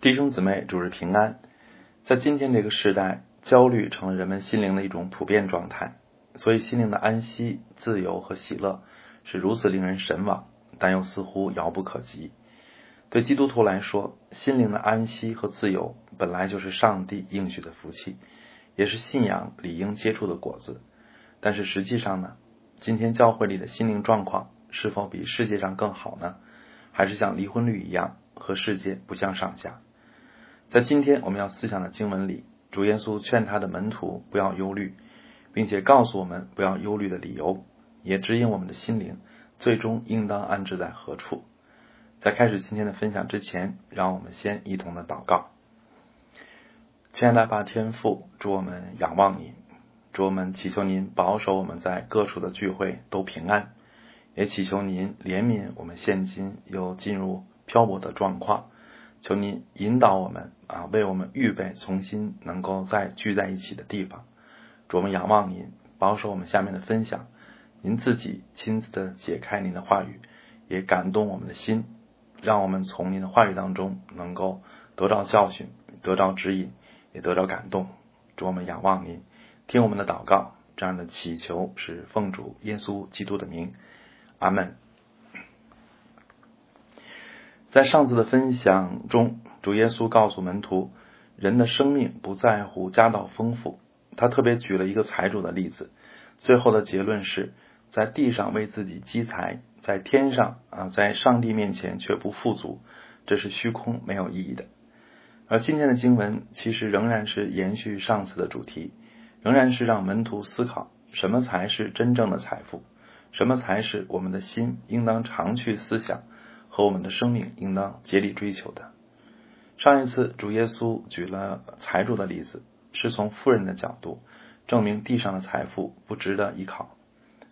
弟兄姊妹，主日平安。在今天这个时代，焦虑成了人们心灵的一种普遍状态，所以心灵的安息、自由和喜乐是如此令人神往，但又似乎遥不可及。对基督徒来说，心灵的安息和自由本来就是上帝应许的福气，也是信仰理应接触的果子。但是实际上呢，今天教会里的心灵状况是否比世界上更好呢？还是像离婚率一样，和世界不相上下？在今天我们要思想的经文里，主耶稣劝他的门徒不要忧虑，并且告诉我们不要忧虑的理由，也指引我们的心灵最终应当安置在何处。在开始今天的分享之前，让我们先一同的祷告。亲爱的爸天父，祝我们仰望你，祝我们祈求您保守我们在各处的聚会都平安，也祈求您怜悯我们现今又进入漂泊的状况。求您引导我们啊，为我们预备重新能够再聚在一起的地方。主，我们仰望您，保守我们下面的分享。您自己亲自的解开您的话语，也感动我们的心，让我们从您的话语当中能够得到教训，得到指引，也得到感动。主，我们仰望您，听我们的祷告。这样的祈求是奉主耶稣基督的名，阿门。在上次的分享中，主耶稣告诉门徒，人的生命不在乎家道丰富。他特别举了一个财主的例子，最后的结论是在地上为自己积财，在天上啊，在上帝面前却不富足，这是虚空没有意义的。而今天的经文其实仍然是延续上次的主题，仍然是让门徒思考什么才是真正的财富，什么才是我们的心应当常去思想。和我们的生命应当竭力追求的。上一次主耶稣举了财主的例子，是从富人的角度证明地上的财富不值得依靠；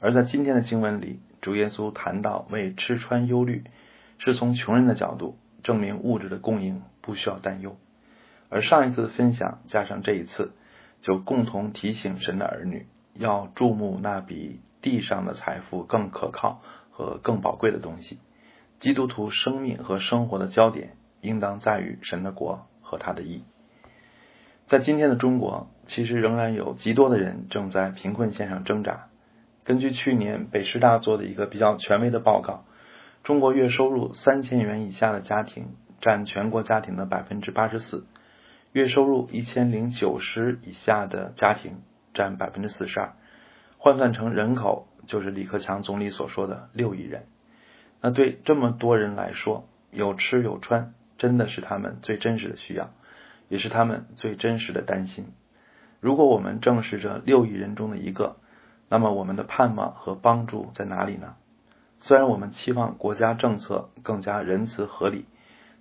而在今天的经文里，主耶稣谈到为吃穿忧虑，是从穷人的角度证明物质的供应不需要担忧。而上一次的分享加上这一次，就共同提醒神的儿女要注目那比地上的财富更可靠和更宝贵的东西。基督徒生命和生活的焦点应当在于神的国和他的义。在今天的中国，其实仍然有极多的人正在贫困线上挣扎。根据去年北师大做的一个比较权威的报告，中国月收入三千元以下的家庭占全国家庭的百分之八十四，月收入一千零九十以下的家庭占百分之四十二。换算成人口，就是李克强总理所说的六亿人。那对这么多人来说，有吃有穿，真的是他们最真实的需要，也是他们最真实的担心。如果我们正是这六亿人中的一个，那么我们的盼望和帮助在哪里呢？虽然我们期望国家政策更加仁慈合理，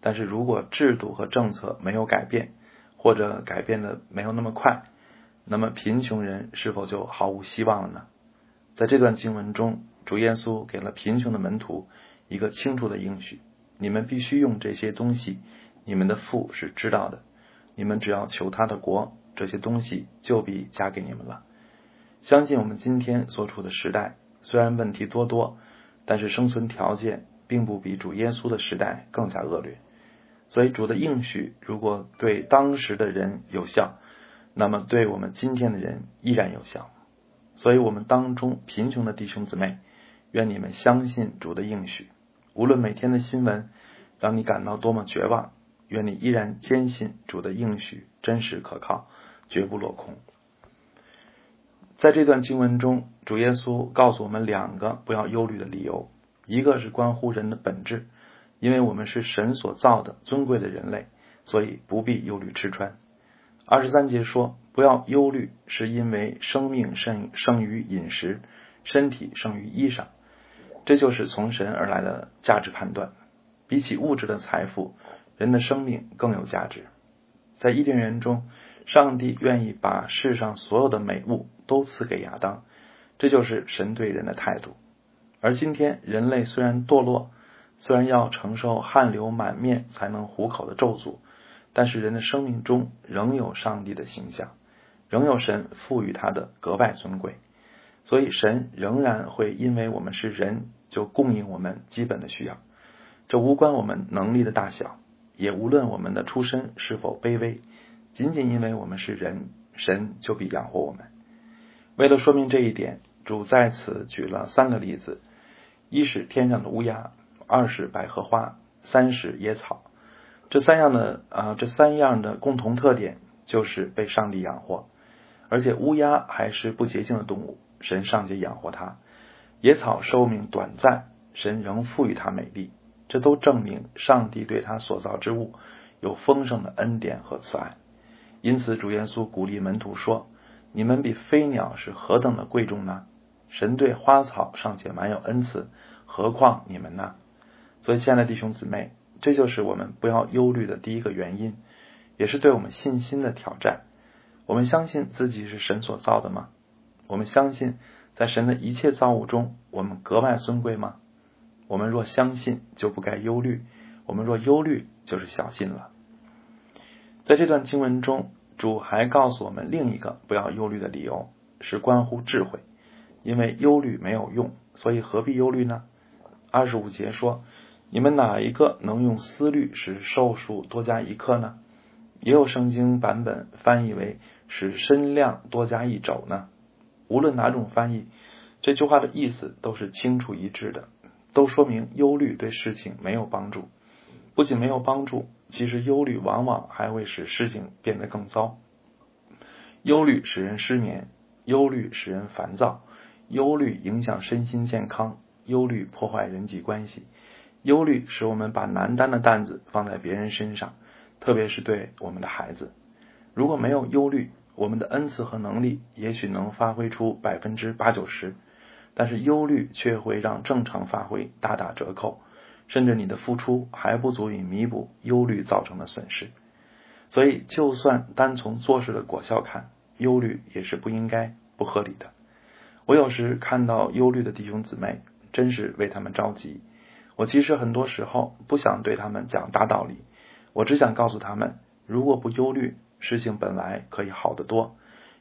但是如果制度和政策没有改变，或者改变的没有那么快，那么贫穷人是否就毫无希望了呢？在这段经文中。主耶稣给了贫穷的门徒一个清楚的应许：你们必须用这些东西，你们的父是知道的。你们只要求他的国，这些东西就必加给你们了。相信我们今天所处的时代，虽然问题多多，但是生存条件并不比主耶稣的时代更加恶劣。所以主的应许如果对当时的人有效，那么对我们今天的人依然有效。所以我们当中贫穷的弟兄姊妹。愿你们相信主的应许，无论每天的新闻让你感到多么绝望，愿你依然坚信主的应许真实可靠，绝不落空。在这段经文中，主耶稣告诉我们两个不要忧虑的理由：一个是关乎人的本质，因为我们是神所造的尊贵的人类，所以不必忧虑吃穿。二十三节说不要忧虑，是因为生命胜胜于饮食，身体胜于衣裳。这就是从神而来的价值判断。比起物质的财富，人的生命更有价值。在伊甸园中，上帝愿意把世上所有的美物都赐给亚当，这就是神对人的态度。而今天，人类虽然堕落，虽然要承受汗流满面才能糊口的咒诅，但是人的生命中仍有上帝的形象，仍有神赋予他的格外尊贵。所以，神仍然会因为我们是人，就供应我们基本的需要。这无关我们能力的大小，也无论我们的出身是否卑微，仅仅因为我们是人，神就必养活我们。为了说明这一点，主在此举了三个例子：一是天上的乌鸦，二是百合花，三是野草。这三样的啊，这三样的共同特点就是被上帝养活，而且乌鸦还是不洁净的动物，神尚且养活它；野草寿命短暂，神仍赋予它美丽。这都证明上帝对他所造之物有丰盛的恩典和慈爱。因此，主耶稣鼓励门徒说：“你们比飞鸟是何等的贵重呢？神对花草尚且蛮有恩赐，何况你们呢？”所以，亲爱的弟兄姊妹。这就是我们不要忧虑的第一个原因，也是对我们信心的挑战。我们相信自己是神所造的吗？我们相信在神的一切造物中，我们格外尊贵吗？我们若相信，就不该忧虑；我们若忧虑，就是小心了。在这段经文中，主还告诉我们另一个不要忧虑的理由，是关乎智慧。因为忧虑没有用，所以何必忧虑呢？二十五节说。你们哪一个能用思虑使寿数多加一刻呢？也有圣经版本翻译为使身量多加一肘呢。无论哪种翻译，这句话的意思都是清楚一致的，都说明忧虑对事情没有帮助。不仅没有帮助，其实忧虑往往还会使事情变得更糟。忧虑使人失眠，忧虑使人烦躁，忧虑影响身心健康，忧虑破坏人际关系。忧虑使我们把难担的担子放在别人身上，特别是对我们的孩子。如果没有忧虑，我们的恩赐和能力也许能发挥出百分之八九十，但是忧虑却会让正常发挥大打折扣，甚至你的付出还不足以弥补忧虑造成的损失。所以，就算单从做事的果效看，忧虑也是不应该、不合理的。我有时看到忧虑的弟兄姊妹，真是为他们着急。我其实很多时候不想对他们讲大道理，我只想告诉他们，如果不忧虑，事情本来可以好得多。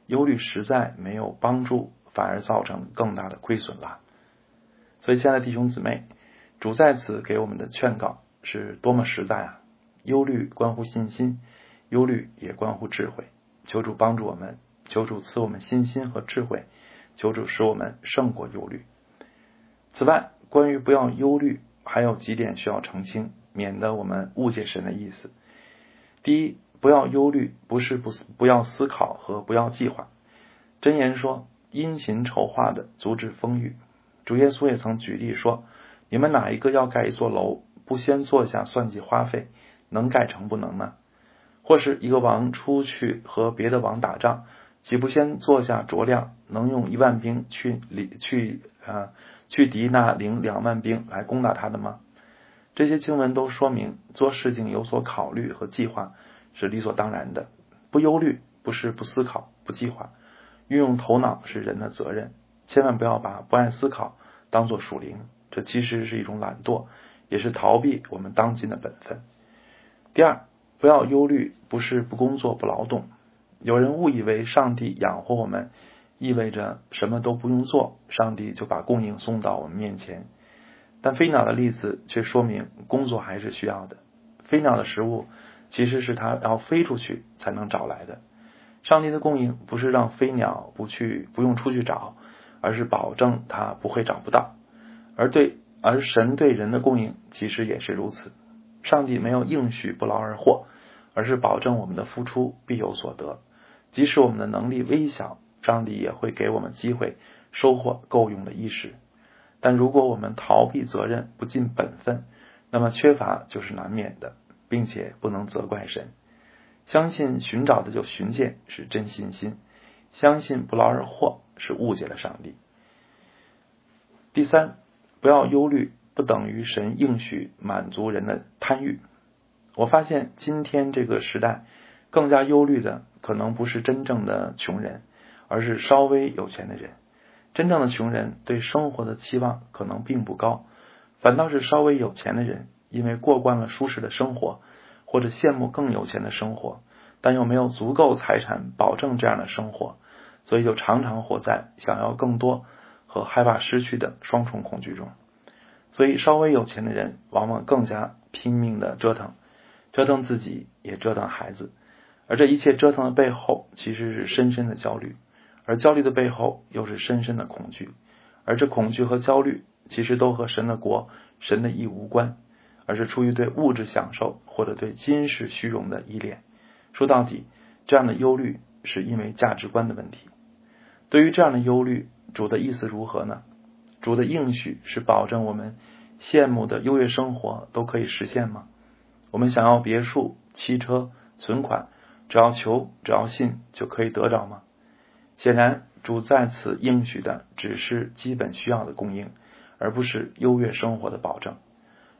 忧虑实在没有帮助，反而造成更大的亏损了。所以，亲爱的弟兄姊妹，主在此给我们的劝告是多么实在啊！忧虑关乎信心，忧虑也关乎智慧。求主帮助我们，求主赐我们信心和智慧，求主使我们胜过忧虑。此外，关于不要忧虑。还有几点需要澄清，免得我们误解神的意思。第一，不要忧虑，不是不不要思考和不要计划。箴言说：“殷勤筹划的，足智丰裕。”主耶稣也曾举例说：“你们哪一个要盖一座楼，不先坐下算计花费，能盖成不能呢？或是一个王出去和别的王打仗，岂不先坐下酌量，能用一万兵去里去啊？”去敌那领两万兵来攻打他的吗？这些经文都说明做事情有所考虑和计划是理所当然的。不忧虑不是不思考、不计划，运用头脑是人的责任。千万不要把不爱思考当做属灵，这其实是一种懒惰，也是逃避我们当今的本分。第二，不要忧虑，不是不工作、不劳动。有人误以为上帝养活我们。意味着什么都不用做，上帝就把供应送到我们面前。但飞鸟的例子却说明工作还是需要的。飞鸟的食物其实是它要飞出去才能找来的。上帝的供应不是让飞鸟不去不用出去找，而是保证它不会找不到。而对而神对人的供应其实也是如此。上帝没有应许不劳而获，而是保证我们的付出必有所得，即使我们的能力微小。上帝也会给我们机会收获够用的衣食，但如果我们逃避责任、不尽本分，那么缺乏就是难免的，并且不能责怪神。相信寻找的就寻见是真信心，相信不劳而获是误解了上帝。第三，不要忧虑，不等于神应许满足人的贪欲。我发现今天这个时代，更加忧虑的可能不是真正的穷人。而是稍微有钱的人，真正的穷人对生活的期望可能并不高，反倒是稍微有钱的人，因为过惯了舒适的生活，或者羡慕更有钱的生活，但又没有足够财产保证这样的生活，所以就常常活在想要更多和害怕失去的双重恐惧中。所以，稍微有钱的人往往更加拼命的折腾，折腾自己也折腾孩子，而这一切折腾的背后，其实是深深的焦虑，而焦虑的背后又是深深的恐惧，而这恐惧和焦虑，其实都和神的国、神的义无关，而是出于对物质享受或者对今世虚荣的依恋。说到底，这样的忧虑是因为价值观的问题。对于这样的忧虑，主的意思如何呢？主的应许是保证我们羡慕的优越生活都可以实现吗？我们想要别墅、汽车、存款，只要求、只要信就可以得着吗？显然，主在此应许的只是基本需要的供应，而不是优越生活的保证。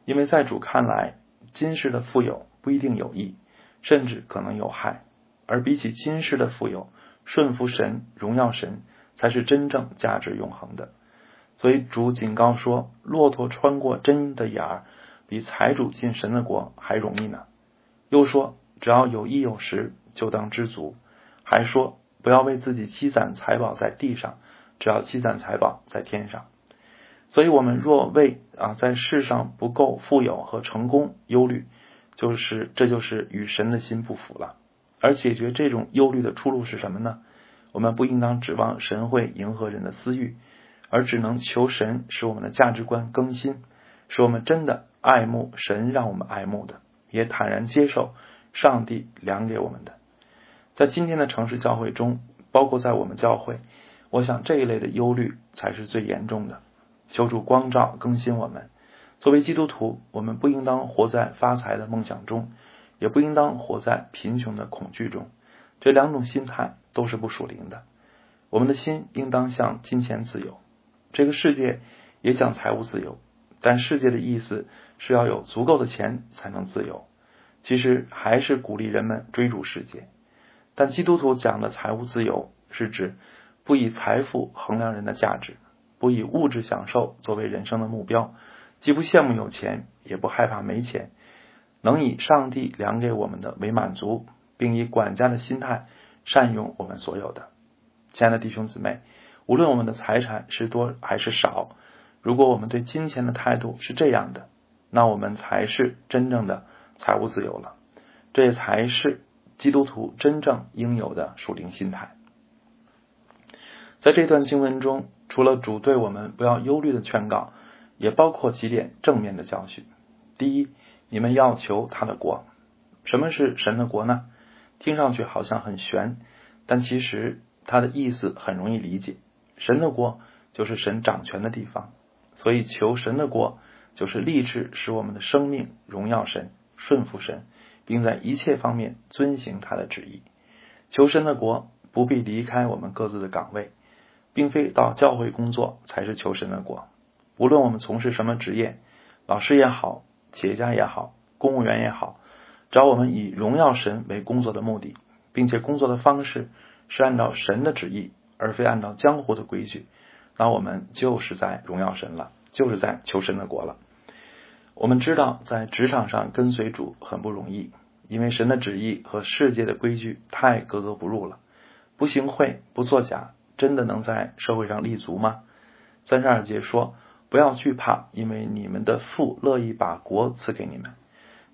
因为在主看来，今世的富有不一定有益，甚至可能有害。而比起今世的富有，顺服神、荣耀神，才是真正价值永恒的。所以，主警告说：“骆驼穿过针的眼儿。”比财主进神的国还容易呢。又说，只要有衣有食，就当知足。还说，不要为自己积攒财宝在地上，只要积攒财宝在天上。所以，我们若为啊在世上不够富有和成功忧虑，就是这就是与神的心不符了。而解决这种忧虑的出路是什么呢？我们不应当指望神会迎合人的私欲，而只能求神使我们的价值观更新，使我们真的。爱慕神让我们爱慕的，也坦然接受上帝量给我们的。在今天的城市教会中，包括在我们教会，我想这一类的忧虑才是最严重的。求主光照更新我们。作为基督徒，我们不应当活在发财的梦想中，也不应当活在贫穷的恐惧中。这两种心态都是不属灵的。我们的心应当向金钱自由。这个世界也讲财务自由。但世界的意思是要有足够的钱才能自由，其实还是鼓励人们追逐世界。但基督徒讲的财务自由是指不以财富衡量人的价值，不以物质享受作为人生的目标，既不羡慕有钱，也不害怕没钱，能以上帝量给我们的为满足，并以管家的心态善用我们所有的。亲爱的弟兄姊妹，无论我们的财产是多还是少。如果我们对金钱的态度是这样的，那我们才是真正的财务自由了。这也才是基督徒真正应有的属灵心态。在这段经文中，除了主对我们不要忧虑的劝告，也包括几点正面的教训。第一，你们要求他的国。什么是神的国呢？听上去好像很玄，但其实它的意思很容易理解。神的国就是神掌权的地方。所以，求神的国就是立志使我们的生命荣耀神、顺服神，并在一切方面遵行他的旨意。求神的国不必离开我们各自的岗位，并非到教会工作才是求神的国。无论我们从事什么职业，老师也好，企业家也好，公务员也好，只要我们以荣耀神为工作的目的，并且工作的方式是按照神的旨意，而非按照江湖的规矩。那我们就是在荣耀神了，就是在求神的国了。我们知道，在职场上跟随主很不容易，因为神的旨意和世界的规矩太格格不入了。不行贿、不作假，真的能在社会上立足吗？三十二节说：“不要惧怕，因为你们的父乐意把国赐给你们。”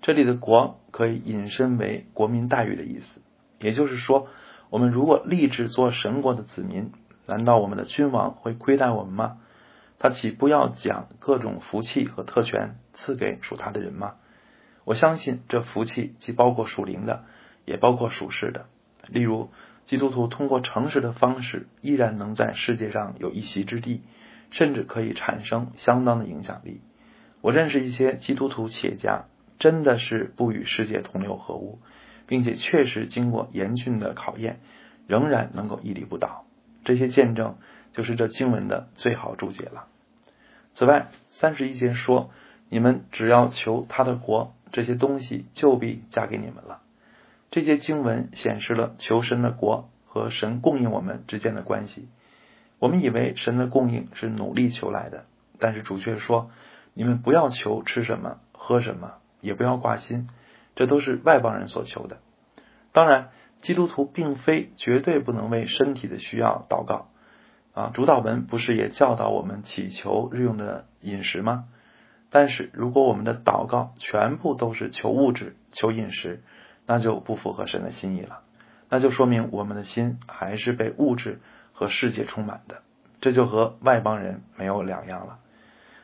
这里的国可以引申为国民待遇的意思，也就是说，我们如果立志做神国的子民。难道我们的君王会亏待我们吗？他岂不要将各种福气和特权赐给属他的人吗？我相信这福气既包括属灵的，也包括属世的。例如，基督徒通过诚实的方式，依然能在世界上有一席之地，甚至可以产生相当的影响力。我认识一些基督徒企业家，真的是不与世界同流合污，并且确实经过严峻的考验，仍然能够屹立不倒。这些见证就是这经文的最好注解了。此外，三十一节说：“你们只要求他的国，这些东西就必加给你们了。”这些经文显示了求神的国和神供应我们之间的关系。我们以为神的供应是努力求来的，但是主却说：“你们不要求吃什么、喝什么，也不要挂心，这都是外邦人所求的。”当然。基督徒并非绝对不能为身体的需要祷告啊，主导文不是也教导我们祈求日用的饮食吗？但是如果我们的祷告全部都是求物质，求饮食，那就不符合神的心意了。那就说明我们的心还是被物质和世界充满的，这就和外邦人没有两样了。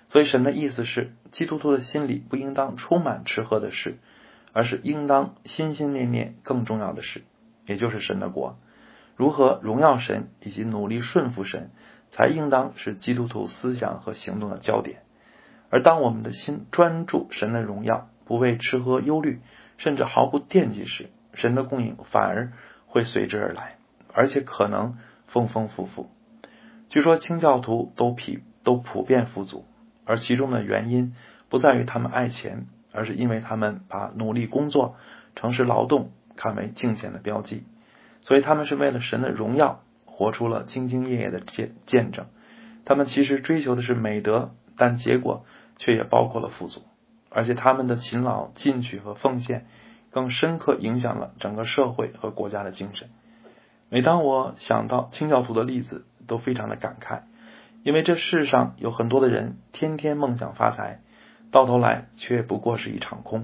所以神的意思是，基督徒的心里不应当充满吃喝的事，而是应当心心念念更重要的事，也就是神的国。如何荣耀神以及努力顺服神，才应当是基督徒思想和行动的焦点。而当我们的心专注神的荣耀，不为吃喝忧虑，甚至毫不惦记时，神的供应反而。会随之而来，而且可能丰丰富富。据说清教徒都普都普遍富足，而其中的原因不在于他们爱钱，而是因为他们把努力工作、诚实劳动看为敬虔的标记，所以他们是为了神的荣耀，活出了兢兢业业的见见证。他们其实追求的是美德，但结果却也包括了富足，而且他们的勤劳、进取和奉献。更深刻影响了整个社会和国家的精神。每当我想到清教徒的例子，都非常的感慨，因为这世上有很多的人天天梦想发财，到头来却不过是一场空；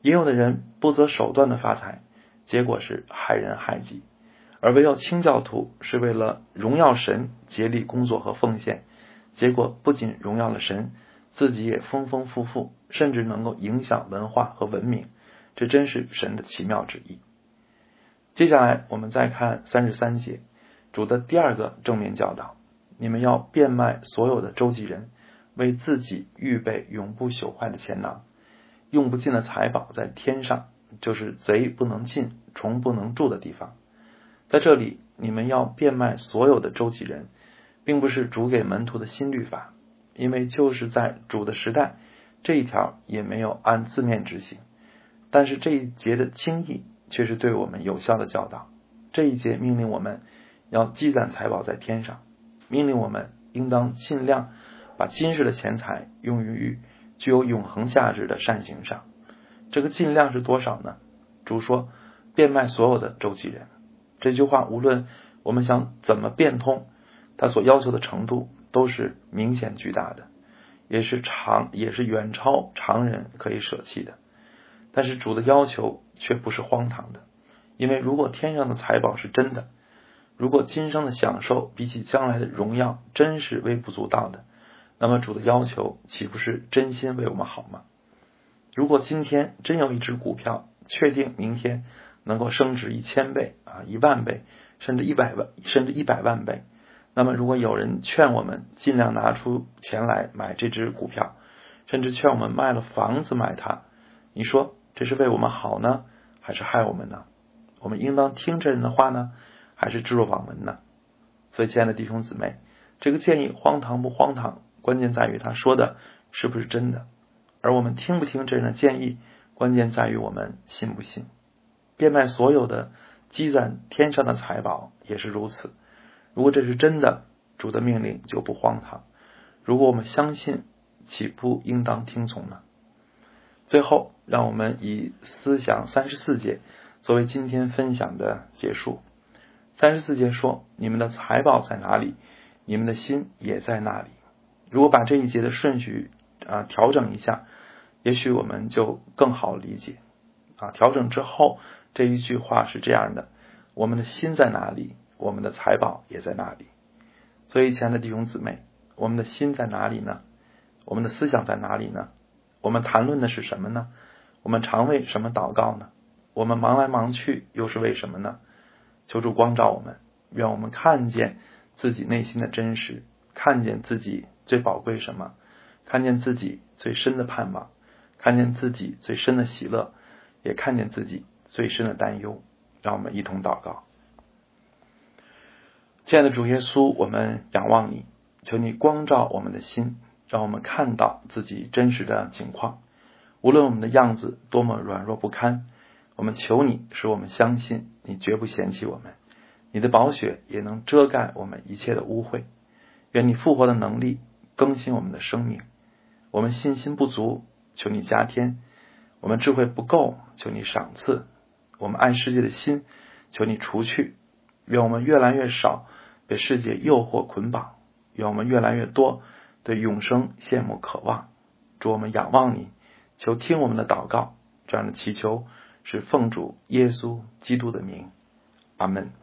也有的人不择手段的发财，结果是害人害己。而唯有清教徒是为了荣耀神，竭力工作和奉献，结果不仅荣耀了神，自己也丰丰富富，甚至能够影响文化和文明。这真是神的奇妙旨意。接下来我们再看三十三节，主的第二个正面教导：你们要变卖所有的周济人，为自己预备永不朽坏的钱囊，用不尽的财宝在天上，就是贼不能进、虫不能住的地方。在这里，你们要变卖所有的周济人，并不是主给门徒的新律法，因为就是在主的时代，这一条也没有按字面执行。但是这一节的经义却是对我们有效的教导。这一节命令我们要积攒财宝在天上，命令我们应当尽量把今世的钱财用于具有永恒价值的善行上。这个尽量是多少呢？主说变卖所有的周济人。这句话无论我们想怎么变通，他所要求的程度都是明显巨大的，也是常也是远超常人可以舍弃的。但是主的要求却不是荒唐的，因为如果天上的财宝是真的，如果今生的享受比起将来的荣耀真是微不足道的，那么主的要求岂不是真心为我们好吗？如果今天真有一只股票，确定明天能够升值一千倍啊，一万倍，甚至一百万，甚至一百万倍，那么如果有人劝我们尽量拿出钱来买这只股票，甚至劝我们卖了房子买它，你说？这是为我们好呢，还是害我们呢？我们应当听这人的话呢，还是置若罔闻呢？所以，亲爱的弟兄姊妹，这个建议荒唐不荒唐，关键在于他说的是不是真的；而我们听不听这人的建议，关键在于我们信不信。变卖所有的积攒天上的财宝也是如此。如果这是真的，主的命令就不荒唐；如果我们相信，岂不应当听从呢？最后，让我们以思想三十四节作为今天分享的结束。三十四节说：“你们的财宝在哪里，你们的心也在那里。”如果把这一节的顺序啊调整一下，也许我们就更好理解。啊，调整之后这一句话是这样的：“我们的心在哪里，我们的财宝也在哪里。”所以，亲爱的弟兄姊妹，我们的心在哪里呢？我们的思想在哪里呢？我们谈论的是什么呢？我们常为什么祷告呢？我们忙来忙去又是为什么呢？求助光照我们，愿我们看见自己内心的真实，看见自己最宝贵什么，看见自己最深的盼望，看见自己最深的喜乐，也看见自己最深的担忧。让我们一同祷告，亲爱的主耶稣，我们仰望你，求你光照我们的心。让我们看到自己真实的情况，无论我们的样子多么软弱不堪，我们求你使我们相信你绝不嫌弃我们，你的宝血也能遮盖我们一切的污秽。愿你复活的能力更新我们的生命。我们信心不足，求你加添；我们智慧不够，求你赏赐；我们爱世界的心，求你除去。愿我们越来越少被世界诱惑捆绑，愿我们越来越多。对永生羡慕渴望，主我们仰望你，求听我们的祷告，这样的祈求是奉主耶稣基督的名，阿门。